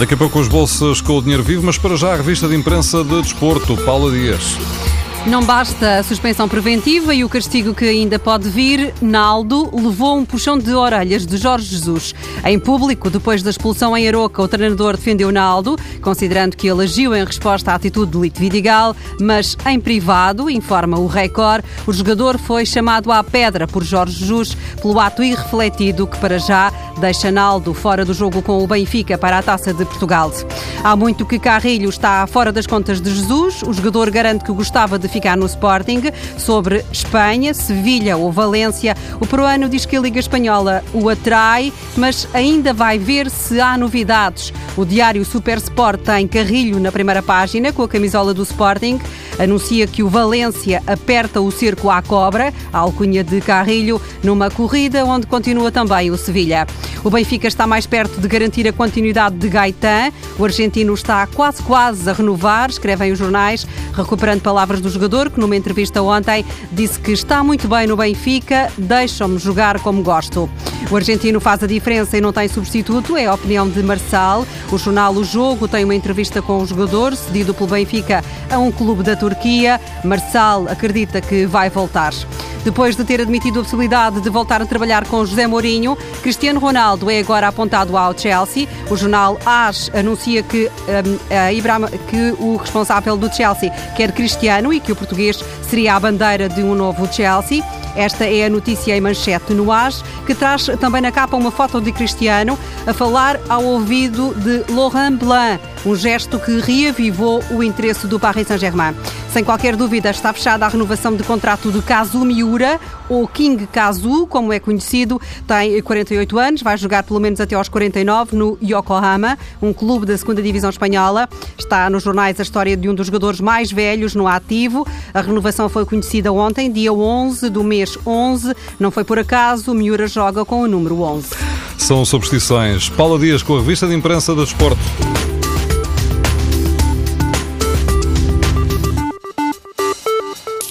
Daqui a pouco os bolsas com o dinheiro vivo, mas para já a revista de imprensa de desporto, Paula Dias. Não basta a suspensão preventiva e o castigo que ainda pode vir, Naldo levou um puxão de orelhas de Jorge Jesus. Em público, depois da expulsão em Aroca, o treinador defendeu Naldo, considerando que ele agiu em resposta à atitude de Lito Vidigal, mas em privado, informa o Record, o jogador foi chamado à pedra por Jorge Jesus pelo ato irrefletido que para já deixa Naldo fora do jogo com o Benfica para a Taça de Portugal. Há muito que Carrilho está fora das contas de Jesus. O jogador garante que gostava de ficar no Sporting. Sobre Espanha, Sevilha ou Valência, o peruano diz que a Liga Espanhola o atrai, mas ainda vai ver se há novidades. O diário Super Sport tem Carrilho na primeira página com a camisola do Sporting anuncia que o Valência aperta o cerco à cobra, a alcunha de Carrilho, numa corrida onde continua também o Sevilha. O Benfica está mais perto de garantir a continuidade de Gaetan. O argentino está quase quase a renovar, escrevem os jornais, recuperando palavras do jogador, que numa entrevista ontem disse que está muito bem no Benfica, deixam-me jogar como gosto. O argentino faz a diferença e não tem substituto, é a opinião de Marçal. O jornal O Jogo tem uma entrevista com o jogador, cedido pelo Benfica a um clube da Turquia. Marçal acredita que vai voltar. Depois de ter admitido a possibilidade de voltar a trabalhar com José Mourinho, Cristiano Ronaldo é agora apontado ao Chelsea. O jornal AS anuncia que, um, Ibrahim, que o responsável do Chelsea quer Cristiano e que o português seria a bandeira de um novo Chelsea. Esta é a notícia em manchete no AS, que traz também na capa uma foto de Cristiano a falar ao ouvido de Laurent Blanc, um gesto que reavivou o interesse do Paris Saint-Germain. Sem qualquer dúvida, está fechada a renovação de contrato de Kazu Miura, ou King Kazu, como é conhecido. Tem 48 anos, vai jogar pelo menos até aos 49 no Yokohama, um clube da segunda divisão espanhola. Está nos jornais a história de um dos jogadores mais velhos no ativo. A renovação foi conhecida ontem, dia 11 do mês 11. Não foi por acaso, Miura joga com o número 11. São superstições. Paula Dias com a revista de imprensa do desporto.